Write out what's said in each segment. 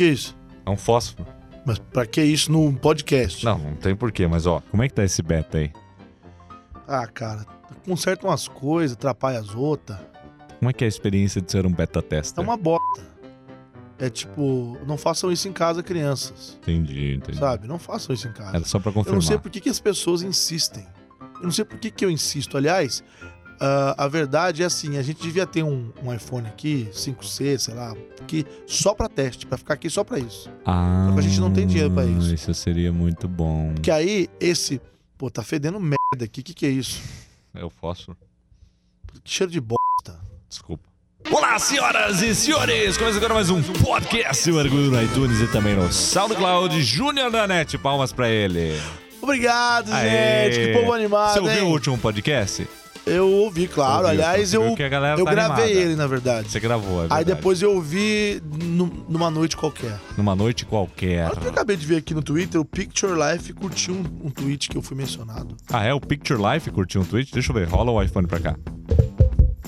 que é isso? É um fósforo. Mas pra que isso num podcast? Não, não tem porquê, mas ó, como é que tá esse beta aí? Ah, cara, conserta umas coisas, atrapalha as outras. Como é que é a experiência de ser um beta É tester? uma bosta. É tipo, não façam isso em casa, crianças. Entendi, entendi. Sabe? Não façam isso em casa. Era só pra Eu confirmar. não sei por que, que as pessoas insistem. Eu não sei por que, que eu insisto. Aliás, ah, a verdade é assim: a gente devia ter um, um iPhone aqui, 5C, sei lá, aqui, só pra teste, pra ficar aqui só pra isso. Ah, Só que a gente não tem dinheiro pra isso. Isso seria muito bom. Que aí, esse. Pô, tá fedendo merda aqui. O que, que é isso? É o fósforo. Que cheiro de bosta. Desculpa. Olá, senhoras e senhores! Começa agora mais um podcast Mergulho no iTunes e também no SoundCloud. Júnior da NET, palmas pra ele. Obrigado, Aê. gente. Que povo animado. Você ouviu hein? o último podcast? Eu ouvi, claro. Ouviu, Aliás, você eu, que eu tá gravei animada. ele, na verdade. Você gravou, é Aí verdade. depois eu ouvi nu- numa noite qualquer. Numa noite qualquer. Eu acabei de ver aqui no Twitter, o Picture Life curtiu um, um tweet que eu fui mencionado. Ah, é? O Picture Life curtiu um tweet? Deixa eu ver, rola o iPhone pra cá.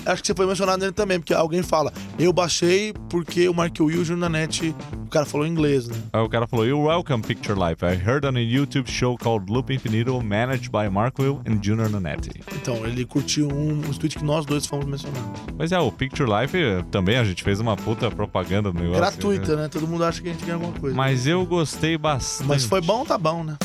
Acho que você foi mencionado nele também, porque alguém fala, eu baixei porque o Will na net, o cara falou em inglês, né? Aí o cara falou, You're welcome, Picture Life. I heard on a YouTube show called Loop Infinito, managed by Mark Will and Junior Nanetti. Então, ele curtiu um, um tweet que nós dois fomos mencionados. Mas é, o Picture Life eh, também a gente fez uma puta propaganda no negócio. Gratuita, né? Todo mundo acha que a gente ganha alguma coisa. Mas eu gostei bastante. Mas foi bom, tá bom, né?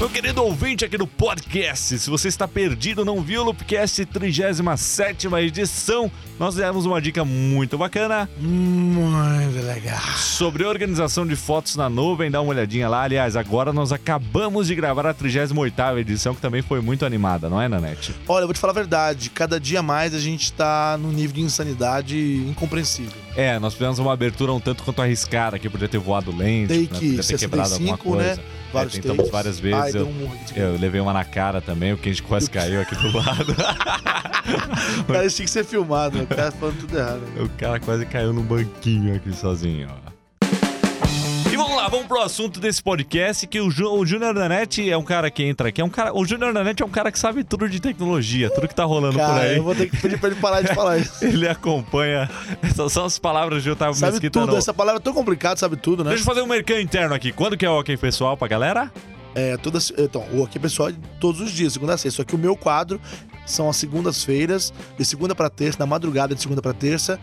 Meu querido ouvinte aqui do podcast, se você está perdido, não viu o Loopcast 37 edição, nós demos uma dica muito bacana Muito legal. sobre organização de fotos na nuvem. Dá uma olhadinha lá. Aliás, agora nós acabamos de gravar a 38 edição, que também foi muito animada, não é, Nanete? Olha, eu vou te falar a verdade, cada dia mais a gente tá num nível de insanidade incompreensível. É, nós fizemos uma abertura um tanto quanto arriscada, que podia ter voado lente, né? Podia ter quebrado alguma 65, né? Vários tentamos takes. várias vezes, Ai, eu- um. Eu levei uma na cara também, o quente quase caiu aqui do lado. Cara, isso tinha que ser filmado, né? O cara falando tudo errado. O cara quase caiu no banquinho aqui sozinho, ó. Vamos lá, vamos pro assunto desse podcast, que o, Ju, o Júnior Nanete é um cara que entra aqui, é um cara, o Júnior Nanete é um cara que sabe tudo de tecnologia, tudo que tá rolando por Cara, aí. eu vou ter que pedir pra ele parar de falar isso. Ele acompanha, essas são as palavras de Otávio Sabe Mesquita tudo, no- essa palavra é tão complicada, sabe tudo, né? Deixa eu fazer um merchan interno aqui. Quando que é o OK Pessoal pra galera? É, todas, então, o aqui pessoal é todos os dias, segunda a sexta. Só que o meu quadro são as segundas-feiras, de segunda pra terça, na madrugada de segunda pra terça.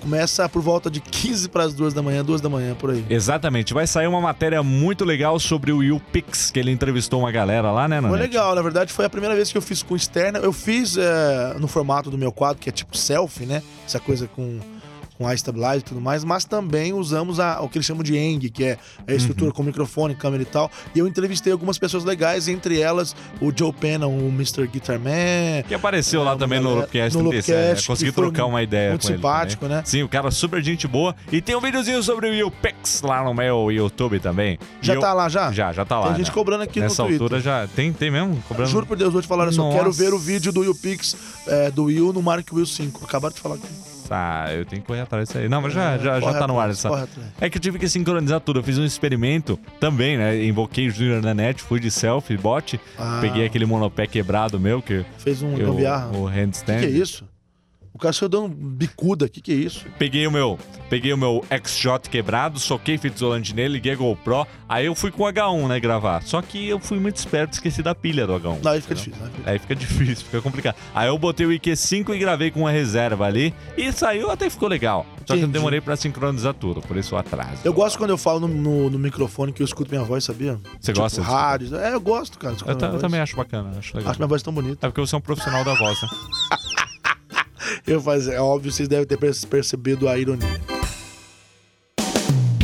Começa por volta de 15 para as 2 da manhã, 2 da manhã, por aí. Exatamente, vai sair uma matéria muito legal sobre o Will Pix, que ele entrevistou uma galera lá, né, Foi Nanete? legal, na verdade foi a primeira vez que eu fiz com externa. Eu fiz é, no formato do meu quadro, que é tipo selfie, né? Essa coisa com, com a stabilizer e tudo mais, mas também usamos a- o que eles chamam de ENG, que é a estrutura Uhum. com microfone, câmera e tal. E eu entrevistei algumas pessoas legais, entre elas o Joe Penna, o Mr. Guitar Man. Que apareceu lá É, também no galera- Loopcast no 37, né? Loopcast, Consegui trocar uma ideia muito com ele simpático, também. né? Sim, o cara super gente boa. E tem um videozinho sobre o Will Pix lá no meu YouTube também. Já E eu- tá lá já? Já, já tá lá. Tem gente né? cobrando aqui Nessa no Twitter. altura já. Tem, tem mesmo? Cobrando. Juro por Deus, vou te falar, olha só, quero ver o vídeo do Will Pix é, do Will no Mark Will 5. Acabaram de falar aqui. Ah, eu tenho que correr atrás disso aí. Não, mas já, já, já Corre tá no ar essa. É que eu tive que sincronizar tudo. Eu fiz um experimento também, né? Invoquei o Junior na net, fui de selfie, bot. Ah. Peguei aquele monopé quebrado meu, que Fez um eu, gambiarra. o O handstand. que, que é isso? O cara saiu dando bicuda, o que, que é isso? Peguei o meu, peguei o meu XJ quebrado, soquei fita isolante nele, liguei a GoPro. Aí eu fui com o H1, né, gravar. Só que eu fui muito esperto, esqueci da pilha do H1. Não, aí fica difícil, né? Aí fica difícil, fica complicado. Aí eu botei o IQ5 e gravei com uma reserva ali. E saiu, até ficou legal. Só que eu demorei pra sincronizar tudo, por isso o atraso. Eu gosto quando eu falo no, no- no microfone que eu escuto minha voz, sabia? Você tipo, gosta disso? rádios. É, eu gosto, cara. de escutar Eu, ta- minha eu voz. também acho bacana, acho legal. Acho minha voz tão bonita. É porque você é um profissional da voz, né? Eu faz, é óbvio, vocês devem ter perce- percebido a ironia.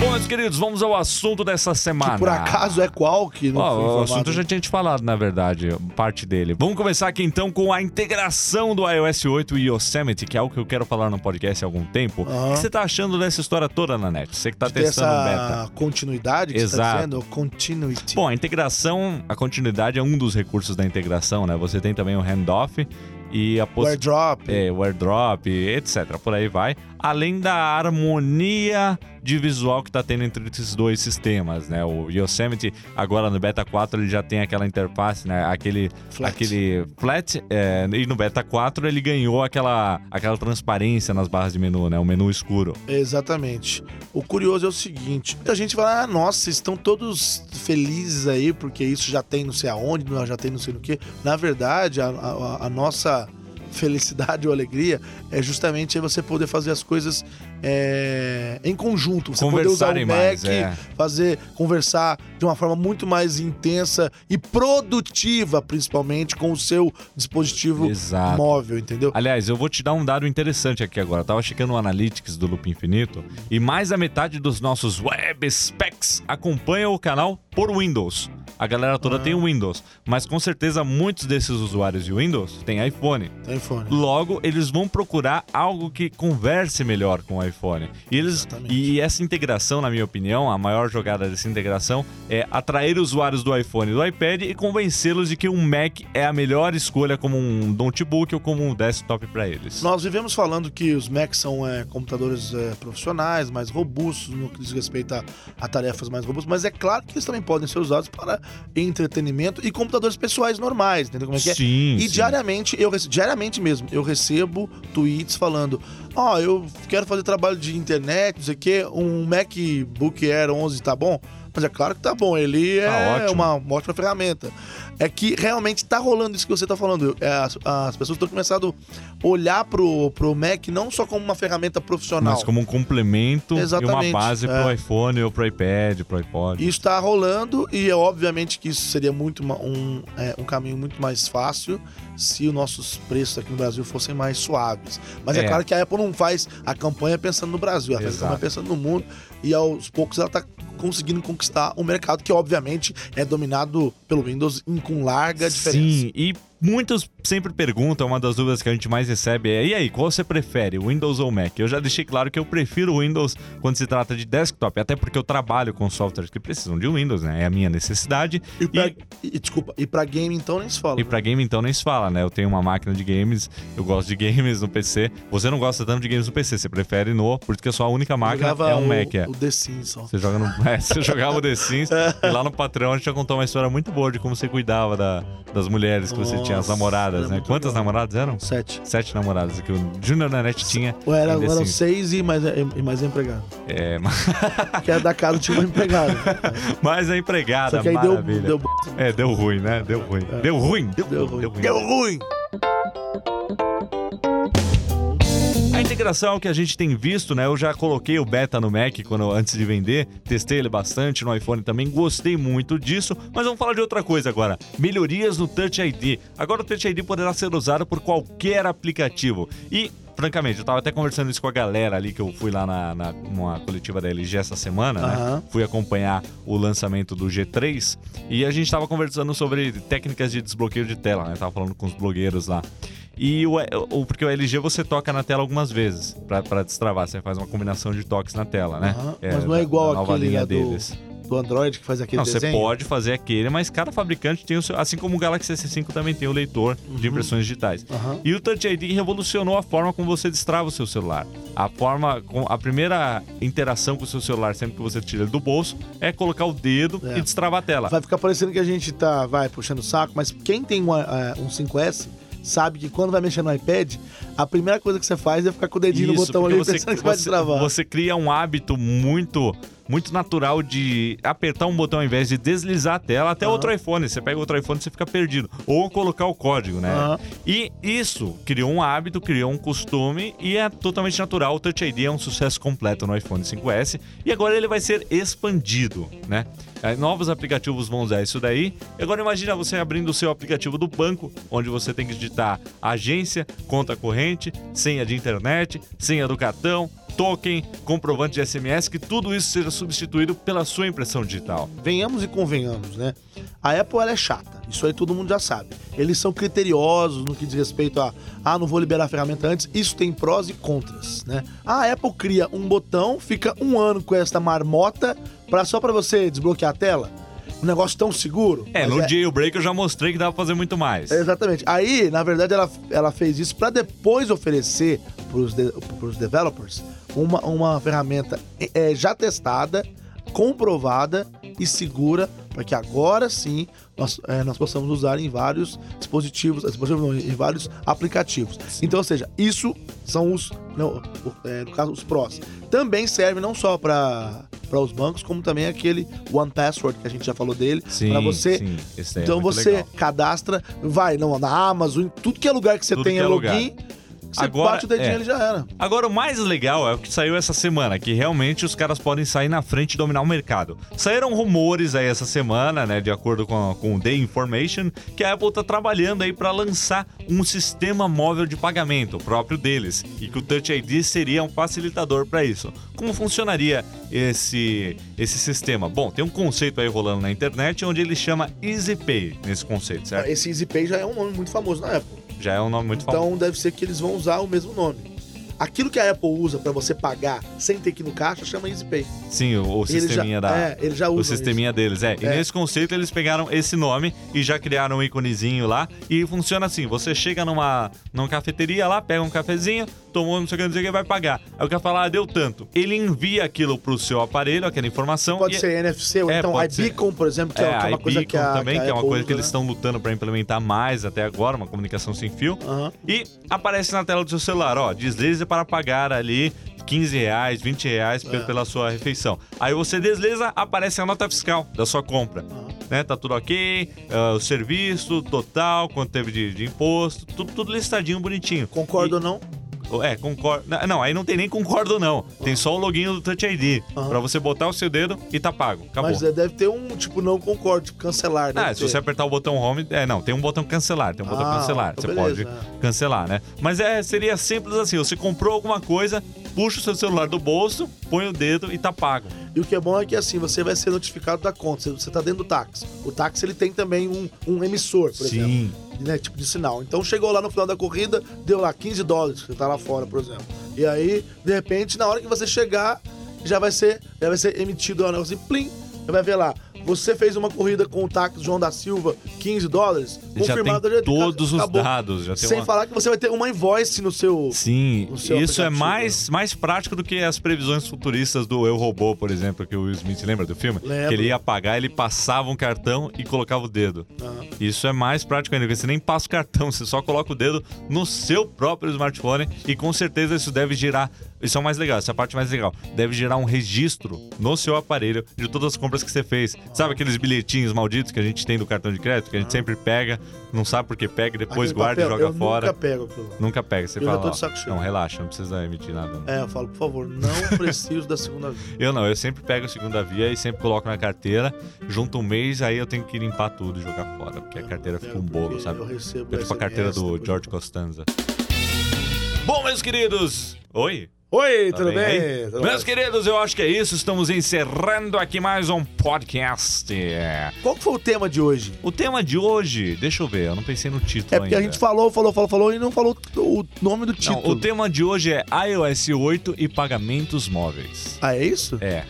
Bom, meus queridos, vamos ao assunto dessa semana. Que por acaso é qual que não foi o assunto já tinha te falado, na verdade, parte dele. Vamos começar aqui então com a integração do iOS 8 e Yosemite, que é algo que eu quero falar no podcast há algum tempo. O que você tá achando dessa história toda na net? Você que tá Tem testando o beta. essa continuidade que você tá Exato. dizendo? Continuity. Bom, a integração, a continuidade é um dos recursos da integração, né? Você tem também o handoff e a possibilidade. airdrop. É, o airdrop, etc. Por aí vai. Além da harmonia de visual que tá tendo entre esses dois sistemas, né? O Yosemite, agora no Beta 4, ele já tem aquela interface, né? Aquele Flat. aquele flat, é, e no Beta 4 ele ganhou aquela, aquela transparência nas barras de menu, né? O menu escuro. Exatamente. O curioso é o seguinte: muita gente fala, ah, nossa, estão todos felizes aí, porque isso já tem não sei aonde, já tem não sei no que. Na verdade, a, a- a nossa felicidade ou alegria é justamente você poder fazer as coisas é, em conjunto. Você poder usar o Conversarem Mac, mais, é. fazer, conversar de uma forma muito mais intensa e produtiva, principalmente, com o seu dispositivo Exato. móvel, entendeu? Aliás, eu vou te dar um dado interessante aqui agora. Eu tava checando o Analytics do Loop Infinito e mais da metade dos nossos web specs acompanha o canal por Windows. A galera toda tem o Windows, mas com certeza muitos desses usuários de Windows têm iPhone. Telefone. Logo, eles vão procurar algo que converse melhor com o iPhone. E, eles, Exatamente. e essa integração, na minha opinião, a maior jogada dessa integração é atrair usuários do iPhone e do iPad e convencê-los de que um Mac é a melhor escolha como um notebook ou como um desktop para eles. Nós vivemos falando que os Macs são é, computadores é, profissionais, mais robustos, no que diz respeito a, a tarefas mais robustas, mas é claro que eles também podem ser usados para entretenimento e computadores pessoais normais, entendeu como é que é? Sim, E sim. diariamente, eu diariamente mesmo, eu recebo tweets falando: Ó, eu quero fazer trabalho de internet, não sei o quê, um MacBook Air 11 tá bom? Mas é claro que tá bom, ele é Tá ótimo. uma, uma ótima ferramenta. É que realmente tá rolando isso que você tá falando. É, as, as pessoas estão começando a olhar pro, pro Mac não só como uma ferramenta profissional. Mas como um complemento e uma Exatamente, base é. pro iPhone ou pro iPad, pro iPod. Isso está rolando e é obviamente que isso seria muito ma- um, é, um caminho muito mais fácil se os nossos preços aqui no Brasil fossem mais suaves. Mas é, É. claro que a Apple não faz a campanha pensando no Brasil, ela faz a campanha pensando no mundo e aos poucos ela está conseguindo conquistar um mercado que obviamente é dominado pelo Windows em- com larga diferença. Sim, e muitos sempre perguntam, uma das dúvidas que a gente mais recebe é: e aí, qual você prefere, Windows ou Mac? Eu já deixei claro que eu prefiro Windows quando se trata de desktop, até porque eu trabalho com softwares que precisam de Windows, né? É a minha necessidade. E, pra, E- e- desculpa, e para game então nem se fala. E pra game então nem se fala, né? Eu tenho uma máquina de games, eu gosto de games no PC. Você não gosta tanto de games no PC, você prefere no, porque a sua única máquina é um o, Mac, é. O The Sims só. Você joga no. É, você jogava o The Sims e lá no patrão a gente já contou uma história muito boa de como você cuidava da- das mulheres que você tinha, as namoradas, né? Quantas legal. namoradas eram? Sete. Sete namoradas que o Junior Nanete tinha. Ou era, eram Sims. seis e mais, e mais empregado. É, mas- Que era da casa tinha uma empregada. mas a empregada, Só que aí deu, maravilha. deu, É, deu ruim, né? Deu ruim. Deu ruim. Deu, deu ruim. ruim. Deu ruim. Integração que a gente tem visto, né? Eu já coloquei o beta no Mac quando antes de vender, testei ele bastante no iPhone também, gostei muito disso. Mas vamos falar de outra coisa agora. Melhorias no Touch ID. Agora o Touch ID poderá ser usado por qualquer aplicativo. E Francamente, eu tava até conversando isso com a galera ali que eu fui lá na, na numa coletiva da LG essa semana, né? Aham. Fui acompanhar o lançamento do G3 e a gente tava conversando sobre técnicas de desbloqueio de tela, né? Tava falando com os blogueiros lá. E o, o- porque o LG você toca na tela algumas vezes pra destravar. Você faz uma combinação de toques na tela, né? Aham, mas não é igual nova aquele linha do- deles. Do Android que faz aquele Não, você desenho. pode fazer aquele, mas cada fabricante tem o seu. Assim como o Galaxy S5 também tem o leitor de impressões digitais. Aham. E o Touch ID revolucionou a forma como você destrava o seu celular. A forma, a primeira interação com o seu celular, sempre que você tira ele do bolso, é colocar o dedo É. e destravar a tela. Vai ficar parecendo que a gente tá, vai, puxando o saco, mas quem tem um, eh, um 5S sabe que quando vai mexer no iPad, a primeira coisa que você faz é ficar com o dedinho no Isso, botão porque ali você, pensando que vai você, destravar. você cria um hábito muito muito natural de apertar um botão ao invés de deslizar a tela até Aham. outro iPhone. Você pega outro iPhone e você fica perdido. Ou colocar o código, né? Aham. E isso criou um hábito, criou um costume e é totalmente natural. O Touch ID é um sucesso completo no iPhone 5S e agora ele vai ser expandido, né? Aí, Novos aplicativos vão usar isso daí. E agora imagina você abrindo o seu aplicativo do banco, onde você tem que digitar agência, conta corrente, senha de internet, senha do cartão, token, comprovante de SMS, que tudo isso seja substituído pela sua impressão digital. Venhamos e convenhamos, né? A Apple é chata, isso aí todo mundo já sabe. Eles são criteriosos no que diz respeito a, ah, não vou liberar a ferramenta antes. Isso tem prós e contras, né? A Apple cria um botão, fica um ano com esta marmota pra, só para você desbloquear a tela. Um negócio tão seguro. É, no jailbreak eu já mostrei que dá pra fazer muito mais. Exatamente. Aí, na verdade, ela, ela fez isso para depois oferecer pros, de, pros developers uma, uma ferramenta é, já testada, comprovada e segura para que agora sim nós, é, nós possamos usar em vários dispositivos, dispositivos não, em vários aplicativos. Então, ou seja, isso são os, não, é, no caso, os prós. Também serve não só para para os bancos, como também aquele One Password que a gente já falou dele, para você. Sim, é então muito você legal. cadastra, vai não, na Amazon, em tudo que é lugar que você Tudo que é login, você Agora, bate o dedinho é. ele já era. Agora, o mais legal é o que saiu essa semana, que realmente os caras podem sair na frente e dominar o mercado. Saíram rumores aí essa semana, né, de acordo com, com o The Information, que a Apple tá trabalhando aí para lançar um sistema móvel de pagamento próprio deles e que o Touch ID seria um facilitador para isso. Como funcionaria esse, esse sistema? Bom, tem um conceito aí rolando na internet onde ele chama EasyPay nesse conceito, certo? Esse EasyPay já é um nome muito famoso na Apple. Já é um nome muito famoso. Então deve ser que eles vão usar o mesmo nome. Aquilo que a Apple usa para você pagar sem ter que ir no caixa chama EasyPay. Sim, o, o sisteminha já, da. É, eles já usam O sisteminha deles, é. E É. nesse conceito eles pegaram esse nome e já criaram um iconezinho lá. E funciona assim: você chega numa, numa cafeteria lá, pega um cafezinho, tomou não sei o que, não sei o que, vai pagar. Aí o cara fala, ah, deu tanto. Ele envia aquilo pro seu aparelho, aquela informação. Pode e... ser NFC ou É, então iBeacon, por exemplo, que é, É, que é uma coisa que a, também, a que é uma coisa que usa, eles né? estão lutando para implementar mais até agora, uma comunicação sem fio. Aham. E aparece na tela do seu celular, ó, deslize para pagar ali 15 reais, 20 reais É. pela sua refeição. Aí você desliza, aparece a nota fiscal da sua compra. Aham. Né, tá tudo ok, ah, o serviço, total, quanto teve de, de imposto, tudo, tudo listadinho, bonitinho. Concordo ou não? É, concordo. Não, aí não tem nem concordo não. Tem só o login do Touch ID. Aham. Pra você botar o seu dedo e tá pago. Acabou. Mas é, deve ter um tipo não concordo, tipo cancelar, né? Ah, se você apertar o botão home, é, não, tem um botão cancelar, tem um botão Ah, cancelar, então você beleza, pode cancelar, né? Mas é, seria simples assim, você comprou alguma coisa, puxa o seu celular do bolso, põe o dedo e tá pago. E o que é bom é que assim, você vai ser notificado da conta. Você- tá dentro do táxi. O táxi ele tem também um, um emissor, por exemplo. Né, tipo de sinal. Então chegou lá no final da corrida, deu lá 15 dólares, você tá lá fora, por exemplo. E aí, de repente, na hora que você chegar, já vai ser, já vai ser emitido lá um negócio plim, você vai ver lá. Você fez uma corrida com o táxi João da Silva, 15 dólares, Já tem confirmado. já- todos os dados, já tem Sem uma... falar que você vai ter uma invoice no seu. Sim, no seu isso é mais, mais prático do que as previsões futuristas do Eu Robô, por exemplo, que o Will Smith lembra do filme? Lembro. Que ele ia pagar, ele passava um cartão e colocava o dedo. Ah, Isso é mais prático ainda, porque você nem passa o cartão, você só coloca o dedo no seu próprio smartphone e com certeza isso deve gerar. Isso é o mais legal, essa é a parte mais legal. Deve gerar um registro no seu aparelho de todas as compras que você fez. Sabe aqueles bilhetinhos malditos que a gente tem do cartão de crédito, que a gente sempre pega, não sabe por que pega, e depois aquele guarda e papel, joga eu fora. Nunca pego aquilo. Nunca pega, você Eu já fala. tô ó, de saco cheio. não, relaxa, não precisa emitir nada. não. É, eu falo, por favor, não preciso da segunda via. Eu não, eu sempre pego a segunda via e sempre coloco na carteira, junto um mês, aí eu tenho que limpar tudo e jogar fora, porque a carteira fica um bolo, sabe? Eu recebo É tipo a carteira SMS do. George Costanza. Bom, meus queridos. Oi. Oi, Tá tudo bem bem? Tudo Meus bem? queridos, eu acho que é isso. Estamos encerrando aqui mais um podcast. É. Qual foi o tema de hoje? O tema de hoje, deixa eu ver, eu não pensei no título É porque a ainda. gente falou, falou, falou, falou e não falou o nome do Não, título. o tema de hoje é iOS 8 e pagamentos móveis. Ah, é isso? É.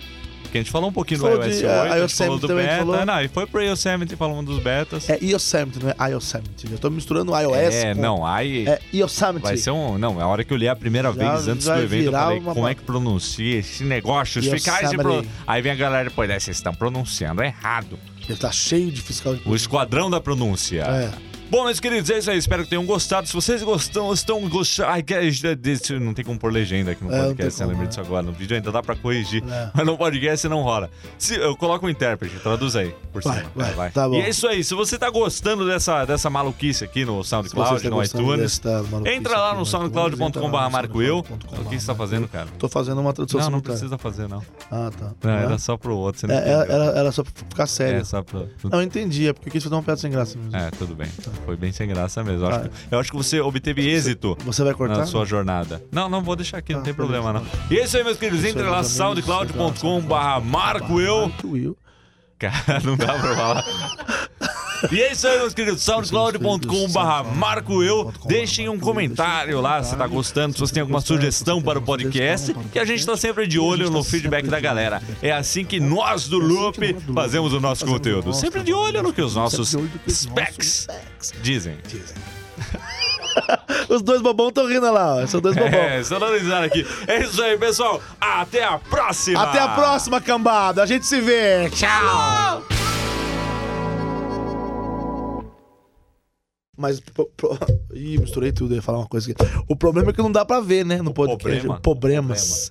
Porque a gente falou um pouquinho Falou do iOS de, 8, eh, a gente falou do beta. falou. Não, e foi pro Yosemite falando dos betas. É Yosemite, não é Yosemite. Eu tô misturando iOS É, com... não, aí É Yosemite. vai ser um... Não, a hora que eu li a primeira Já vez antes do evento, eu falei, uma como é que pronuncia esse negócio? Os fiscais... de pro- Aí vem a galera depois, "É, vocês estão pronunciando errado. Ele tá cheio de fiscal de O esquadrão da pronúncia. É. Bom, meus queridos, é isso aí. Espero que tenham gostado. Se vocês gostam, estão gostando. Ai, que- desse- não tem como pôr legenda aqui no É, podcast, lembrei é. disso agora. No vídeo ainda dá pra corrigir. É. Mas no podcast não rola. Se, eu coloco o intérprete, traduz aí por Vai, cima. vai, tá bom. E é isso aí. Se você tá gostando dessa, dessa maluquice aqui no você SoundCloud, tá no iTunes, entra lá no soundcloud.com.br Marco Eu. O que você tá fazendo, cara? Tô fazendo uma tradução Não, não precisa fazer, não. Ah, tá. Não, É? era só pro outro. Você não É, era, era, só pra ficar sério. É só pro. Não, eu entendi. É porque eu quis fazer uma piada sem graça mesmo. É, tudo bem. Foi bem sem graça mesmo. Eu acho, Ah. que, eu acho que você obteve êxito Você vai cortar? na sua jornada. Não, não, vou deixar aqui, não Ah, tem beleza, problema não. E é isso aí, meus queridos. Entre lá, Eu. Marco eu. Cara, não dá pra falar. E é isso aí, meus queridos. soundcloud.com.br Marco Eu. Deixem um comentário lá se tá gostando, se você tem alguma sugestão para o podcast, que a gente tá sempre de olho no feedback da galera. É assim que nós do Loop fazemos o nosso conteúdo. Sempre de olho no que os nossos specs dizem. Os dois bobão estão rindo lá, ó. São dois bobão. É, dando risada aqui. É isso aí, pessoal. Até a próxima. Até a próxima, cambada. A gente se vê. Tchau. Mas. pro- pro- Ih, misturei tudo. Eu ia falar uma coisa aqui. O problema é que não dá pra ver, né? No podcast. problema? Problemas.